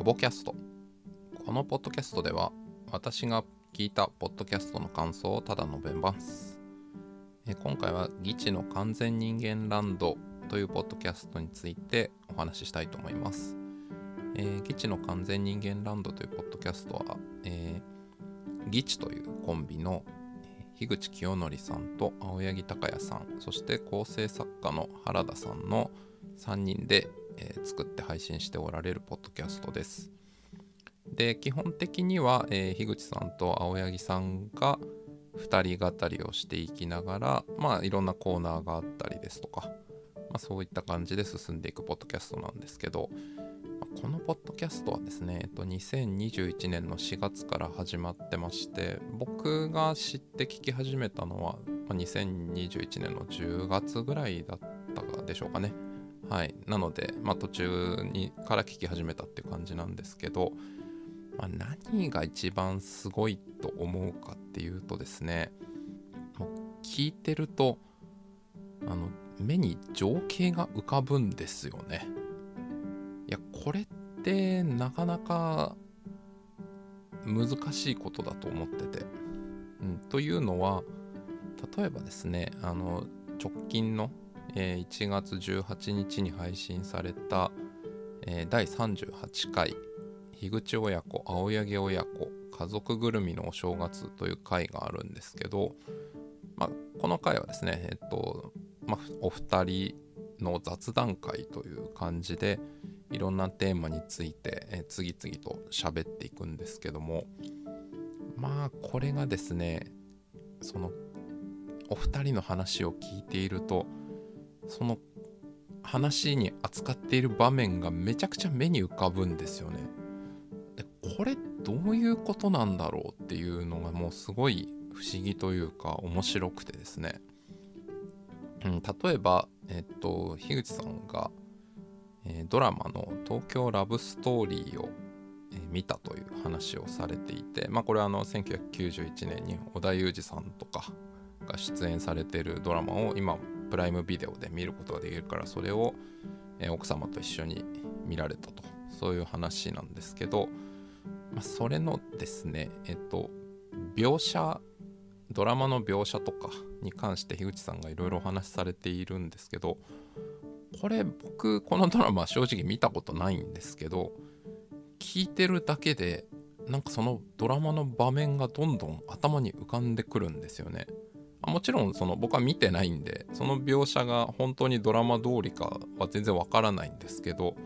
カボキャスト。このポッドキャストでは私が聞いたポッドキャストの感想をただ述べます。え今回は「ギチの完全人間ランド」というポッドキャストについてお話ししたいと思います。えー、ギチの完全人間ランドというポッドキャストは、えー、ギチというコンビの樋口清則さんと青柳高也さんそして構成作家の原田さんの3人で、えー、作って配信しておられるポッドキャストです。で基本的には、えー、樋口さんと青柳さんが2人語りをしていきながら、まあ、いろんなコーナーがあったりですとか、まあ、そういった感じで進んでいくポッドキャストなんですけど、このポッドキャストはですね、えっと、2021年の4月から始まってまして僕が知って聞き始めたのは、2021年の10月ぐらいだったでしょうかねはい。なので、まあ、途中にから聞き始めたって感じなんですけど、まあ、何が一番すごいと思うかっていうとですねもう聞いてるとあの目に情景が浮かぶんですよね。いやこれってなかなか難しいことだと思ってて、うん、というのは例えばですねあの直近の、えー、1月18日に配信された、えー、第38回樋口親子青柳親子家族ぐるみのお正月という回があるんですけど、まあ、この回はですねえっと、まあ、お二人の雑談会という感じで、いろんなテーマについて、え次々と喋っていくんですけどもまあこれがですねそのお二人の話を聞いているとその話に扱っている場面がめちゃくちゃ目に浮かぶんですよね。でこれどういうことなんだろうっていうのがもうすごい不思議というか面白くてですね。うん、例えば、えっと、樋口さんがえー、ドラマの「東京ラブストーリーを」えー、見たという話をされていて、まあ、これはあの1991年に織田裕二さんとかが出演されているドラマを今プライムビデオで見ることができるからそれを、え、奥様と一緒に見られたとそういう話なんですけど、まあ、それのですねえっと描写ドラマの描写とかに関して樋口さんがいろいろお話しされているんですけどこれ僕このドラマ正直見たことないんですけど聞いてるだけでなんかそのドラマの場面がどんどん頭に浮かんでくるんですよね。もちろんその僕は見てないんでその描写が本当にドラマ通りかは全然わからないんですけど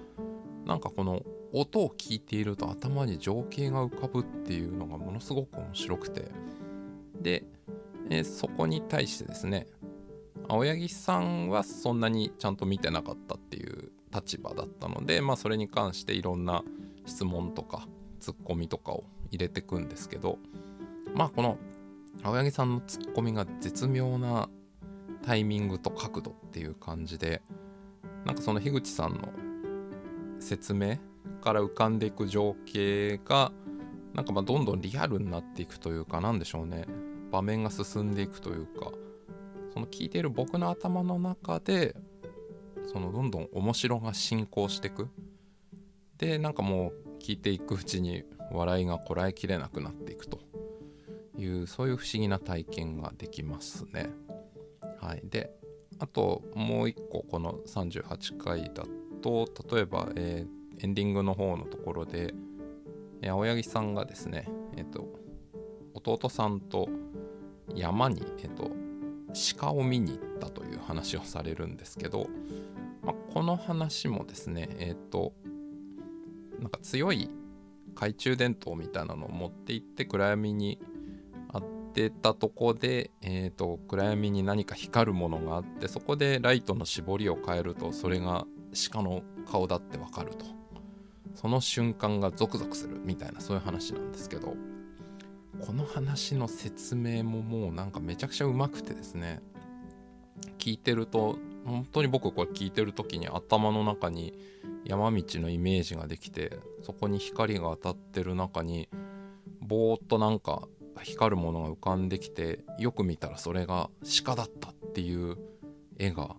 なんかこの音を聞いていると頭に情景が浮かぶっていうのがものすごく面白くて。で、えそこに対してですね青柳さんはそんなにちゃんと見てなかったっていう立場だったので、まあ、それに関していろんな質問とかツッコミとかを入れてくんですけどまあこの青柳さんのツッコミが絶妙なタイミングと角度っていう感じでなんかその樋口さんの説明から浮かんでいく情景がなんかまどんどんリアルになっていくというかなんでしょうね。場面が進んでいくというかその聞いている僕の頭の中でそのどんどん面白が進行していく。でなんかもう聞いていくうちに笑いがこらえきれなくなっていくと。いうそういう不思議な体験ができますね。はい、であともう一個この38回だと例えば、えー、エンディングの方のところで、えー、青柳さんがですね、えーと、弟さんと山に、えーと鹿を見に行ったという話をされるんですけど、まあ、この話もですねえっ、ー、となんか強い懐中電灯みたいなのを持って行って暗闇にてたとこで、えーと、暗闇に何か光るものがあってそこでライトの絞りを変えるとそれが鹿の顔だってわかると。その瞬間がゾクゾクするみたいなそういう話なんですけど。この話の説明ももうなんかめちゃくちゃうまくてですね。聞いてると本当に僕これ聞いてる時に頭の中に山道のイメージができてそこに光が当たってる中にぼーっとなんか光るものが浮かんできてよく見たらそれが鹿だったっていう絵が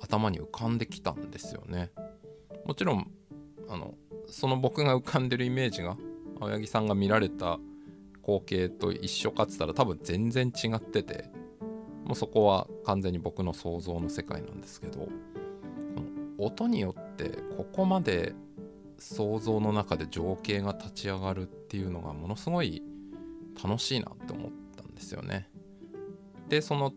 頭に浮かんできたんですよね。もちろんあのその僕が浮かんでるイメージが青柳さんが見られた光景と一緒かっつったら多分全然違っててもうそこは完全に僕の想像の世界なんですけど音によってここまで想像の中で情景が立ち上がるっていうのがものすごい楽しいなって思ったんですよね。でその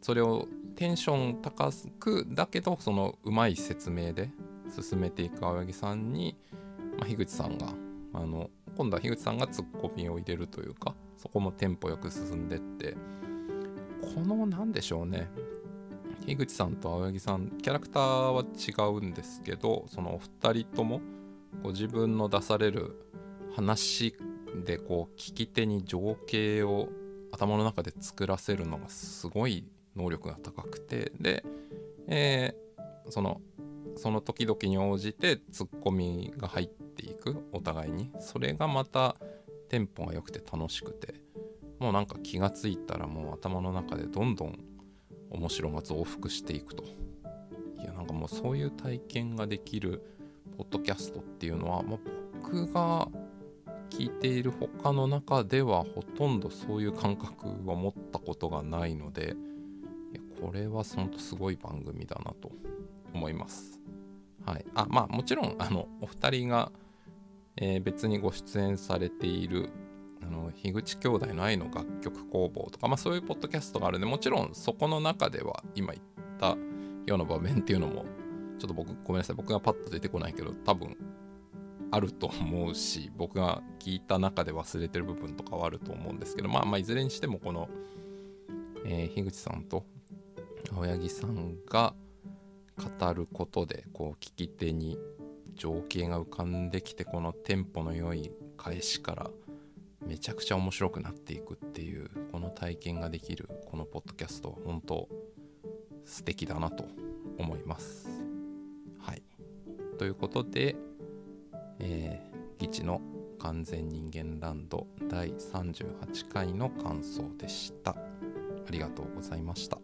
それをテンション高くだけどそのうまい説明で進めていく青柳さんに、まあ、樋口さんがあの今度は樋口さんがツッコミを入れるというかそこもテンポよく進んでってこの何でしょうね樋口さんと青柳さんキャラクターは違うんですけどそのお二人ともこ自分の出される話でこう聞き手に情景を頭の中で作らせるのがすごい能力が高くてで、えー、そのその時々に応じてツッコミが入っていくお互いに。それがまたテンポが良くて楽しくてもうなんか気がついたらもう頭の中でどんどん面白が増幅していくと。いやなんかもうそういう体験ができるポッドキャストっていうのは、まあ、僕が聞いている他の中ではほとんどそういう感覚は持ったことがないのでいやこれは本当すごい番組だなと思います。はい、あまあもちろんあのお二人が、えー、別にご出演されているあの樋口兄弟の愛の楽曲工房とか、まあ、そういうポッドキャストがあるんでもちろんそこの中では今言ったような場面っていうのもちょっと僕ごめんなさい僕がパッと出てこないけど多分あると思うし僕が聞いた中で忘れてる部分とかはあると思うんですけどまあまあいずれにしてもこの、えー、樋口さんと青柳さんが語ることでこう聞き手に情景が浮かんできてこのテンポの良い返しからめちゃくちゃ面白くなっていくっていうこの体験ができるこのポッドキャストは本当素敵だなと思います。はい。ということで、えー、議地の完全人間ランド第38回の感想でした。ありがとうございました。